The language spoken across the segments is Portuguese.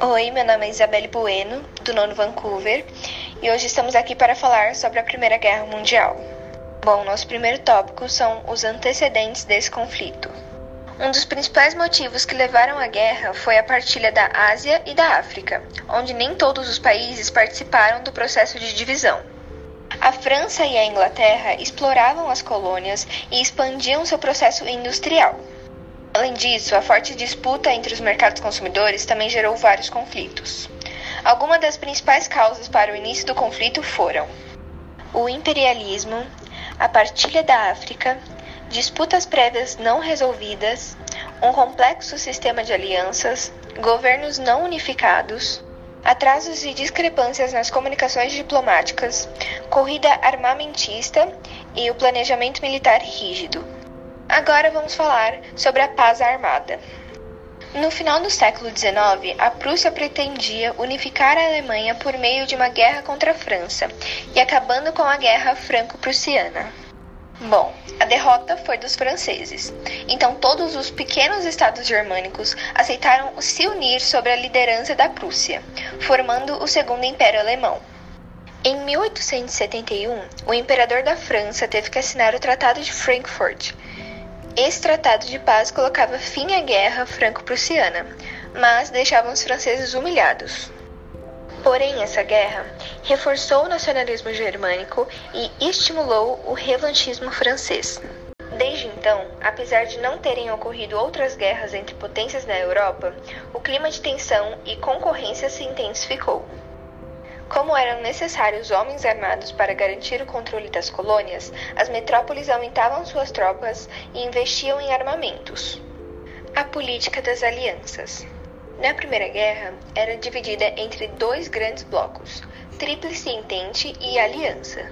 Oi, meu nome é Isabelle Bueno, do Nono Vancouver, e hoje estamos aqui para falar sobre a Primeira Guerra Mundial. Bom, nosso primeiro tópico são os antecedentes desse conflito. Um dos principais motivos que levaram à guerra foi a partilha da Ásia e da África, onde nem todos os países participaram do processo de divisão. A França e a Inglaterra exploravam as colônias e expandiam seu processo industrial. Além disso, a forte disputa entre os mercados consumidores também gerou vários conflitos. Algumas das principais causas para o início do conflito foram o imperialismo, a partilha da África, disputas prévias não resolvidas, um complexo sistema de alianças, governos não unificados, atrasos e discrepâncias nas comunicações diplomáticas, corrida armamentista e o planejamento militar rígido. Agora vamos falar sobre a paz armada. No final do século XIX, a Prússia pretendia unificar a Alemanha por meio de uma guerra contra a França e acabando com a Guerra Franco-Prussiana. Bom, a derrota foi dos franceses. Então todos os pequenos estados germânicos aceitaram se unir sob a liderança da Prússia, formando o Segundo Império Alemão. Em 1871, o imperador da França teve que assinar o Tratado de Frankfurt, esse tratado de paz colocava fim à guerra franco-prussiana, mas deixava os franceses humilhados. Porém, essa guerra reforçou o nacionalismo germânico e estimulou o revanchismo francês. Desde então, apesar de não terem ocorrido outras guerras entre potências na Europa, o clima de tensão e concorrência se intensificou. Como eram necessários homens armados para garantir o controle das colônias, as metrópoles aumentavam suas tropas e investiam em armamentos. A política das alianças. Na Primeira Guerra, era dividida entre dois grandes blocos, Tríplice Entente e Aliança.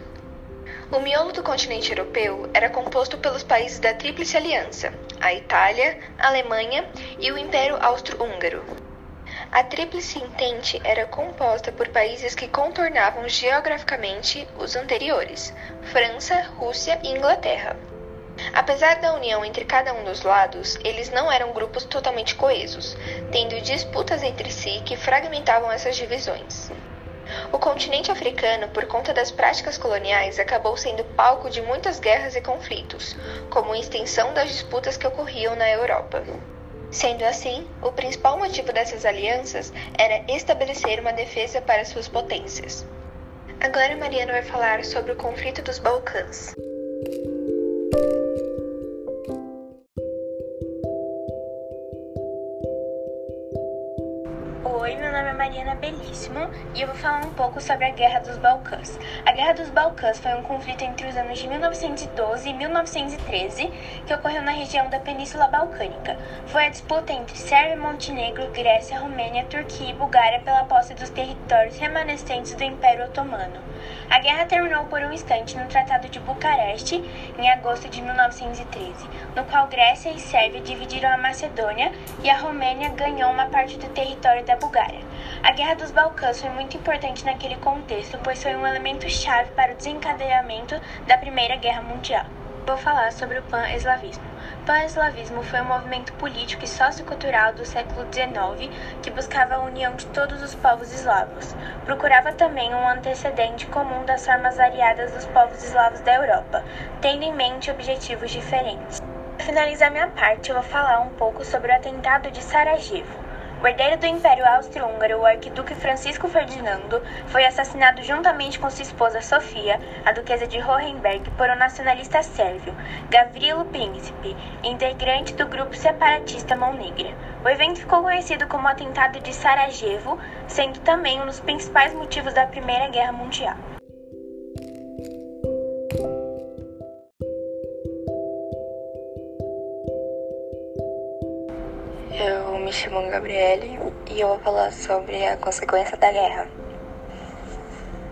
O miolo do continente europeu era composto pelos países da Tríplice Aliança, a Itália, a Alemanha e o Império Austro-Húngaro. A Tríplice Entente era composta por países que contornavam geograficamente os anteriores: França, Rússia e Inglaterra. Apesar da união entre cada um dos lados, eles não eram grupos totalmente coesos, tendo disputas entre si que fragmentavam essas divisões. O continente africano, por conta das práticas coloniais, acabou sendo palco de muitas guerras e conflitos, como extensão das disputas que ocorriam na Europa. Sendo assim, o principal motivo dessas alianças era estabelecer uma defesa para suas potências. Agora Mariana vai falar sobre o conflito dos Balcãs. Mariana Belíssimo e eu vou falar um pouco sobre a Guerra dos Balcãs. A Guerra dos Balcãs foi um conflito entre os anos de 1912 e 1913 que ocorreu na região da Península Balcânica. Foi a disputa entre Sérvia, Montenegro, Grécia, Romênia, Turquia e Bulgária pela posse dos territórios remanescentes do Império Otomano. A guerra terminou por um instante no Tratado de Bucareste, em agosto de 1913, no qual Grécia e Sérvia dividiram a Macedônia e a Romênia ganhou uma parte do território da Bulgária. A Guerra dos Balcãs foi muito importante naquele contexto, pois foi um elemento chave para o desencadeamento da Primeira Guerra Mundial. Vou falar sobre o pan-eslavismo. Pan-eslavismo foi um movimento político e sociocultural do século XIX que buscava a união de todos os povos eslavos. Procurava também um antecedente comum das formas variadas dos povos eslavos da Europa, tendo em mente objetivos diferentes. Para finalizar minha parte, eu vou falar um pouco sobre o atentado de Sarajevo. O herdeiro do Império Austro-Húngaro, o arquiduque Francisco Ferdinando, foi assassinado juntamente com sua esposa Sofia, a duquesa de Hohenberg, por um nacionalista sérvio, Gavrilo Príncipe, integrante do grupo separatista Mão Negra. O evento ficou conhecido como Atentado de Sarajevo, sendo também um dos principais motivos da Primeira Guerra Mundial. Me chamo Gabriele e eu vou falar sobre a consequência da guerra.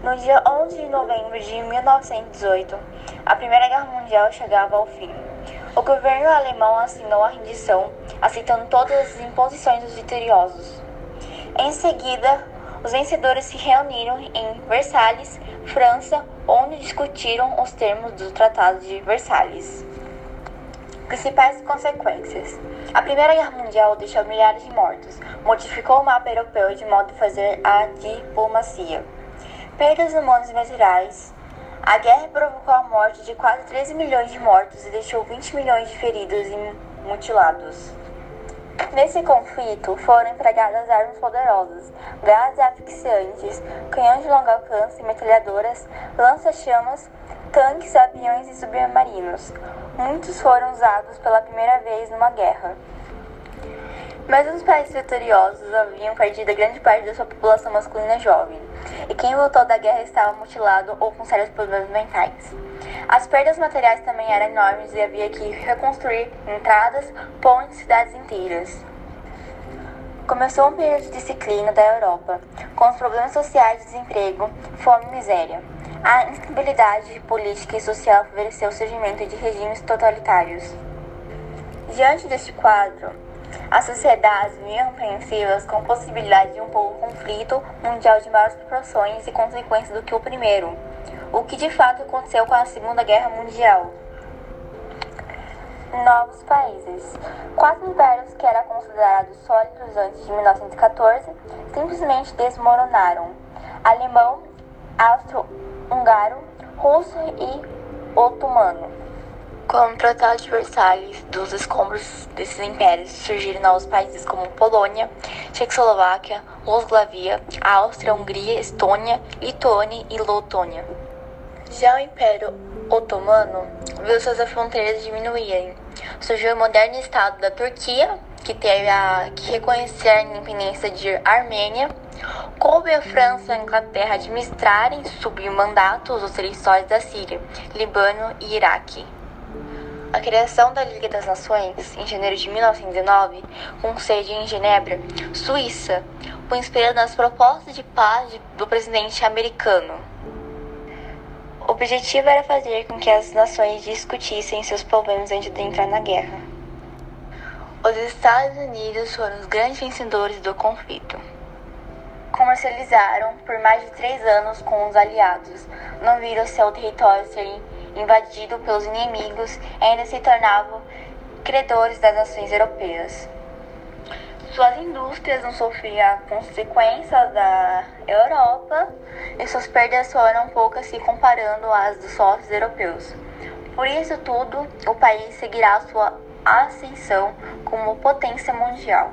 No dia 11 de novembro de 1918, a Primeira Guerra Mundial chegava ao fim. O governo alemão assinou a rendição, aceitando todas as imposições dos vitoriosos. Em seguida, os vencedores se reuniram em Versalhes, França, onde discutiram os termos do Tratado de Versalhes. Principais consequências: A Primeira Guerra Mundial deixou milhares de mortos, modificou o mapa europeu de modo a fazer a diplomacia. Perdas humanas materiais. A guerra provocou a morte de quase 13 milhões de mortos e deixou 20 milhões de feridos e mutilados. Nesse conflito foram empregadas armas poderosas, gases asfixiantes, canhões de longo alcance, metralhadoras, lança-chamas, tanques, aviões e submarinos. Muitos foram usados pela primeira vez numa guerra. Mas os países vitoriosos haviam perdido grande parte da sua população masculina jovem, e quem voltou da guerra estava mutilado ou com sérios problemas mentais. As perdas materiais também eram enormes e havia que reconstruir entradas, pontes e cidades inteiras. Começou um período de disciplina da Europa, com os problemas sociais de desemprego, fome e miséria. A instabilidade política e social favoreceu o surgimento de regimes totalitários. Diante deste quadro, as sociedades vinham apreensivas com possibilidade de um povo conflito mundial de maiores proporções e consequências do que o primeiro, o que de fato aconteceu com a Segunda Guerra Mundial. Novos países. Quatro impérios que eram considerados sólidos antes de 1914 simplesmente desmoronaram: alemão, austro-húngaro, russo e otomano. Com o Tratado de Versalhes, dos escombros desses impérios surgiram novos países como Polônia, Tchecoslováquia, Yugoslavia, Áustria, Hungria, Estônia, Lituânia e Letônia. Já o Império Otomano viu suas fronteiras diminuírem. Surgiu o moderno Estado da Turquia, que teve a, que reconhecer a independência de Armênia. Coube a França e a Inglaterra administrarem sob mandato os territórios da Síria, Líbano e Iraque. A criação da Liga das Nações, em janeiro de 1909, com sede em Genebra, Suíça, foi inspirada nas propostas de paz do presidente americano. O objetivo era fazer com que as nações discutissem seus problemas antes de entrar na guerra. Os Estados Unidos foram os grandes vencedores do conflito. Comercializaram por mais de três anos com os aliados, não viram seu território ser invadido pelos inimigos e ainda se tornavam credores das nações europeias. Suas indústrias não sofriam consequências da Europa e suas perdas foram poucas se comparando às dos sócios europeus. Por isso tudo, o país seguirá sua ascensão como potência mundial.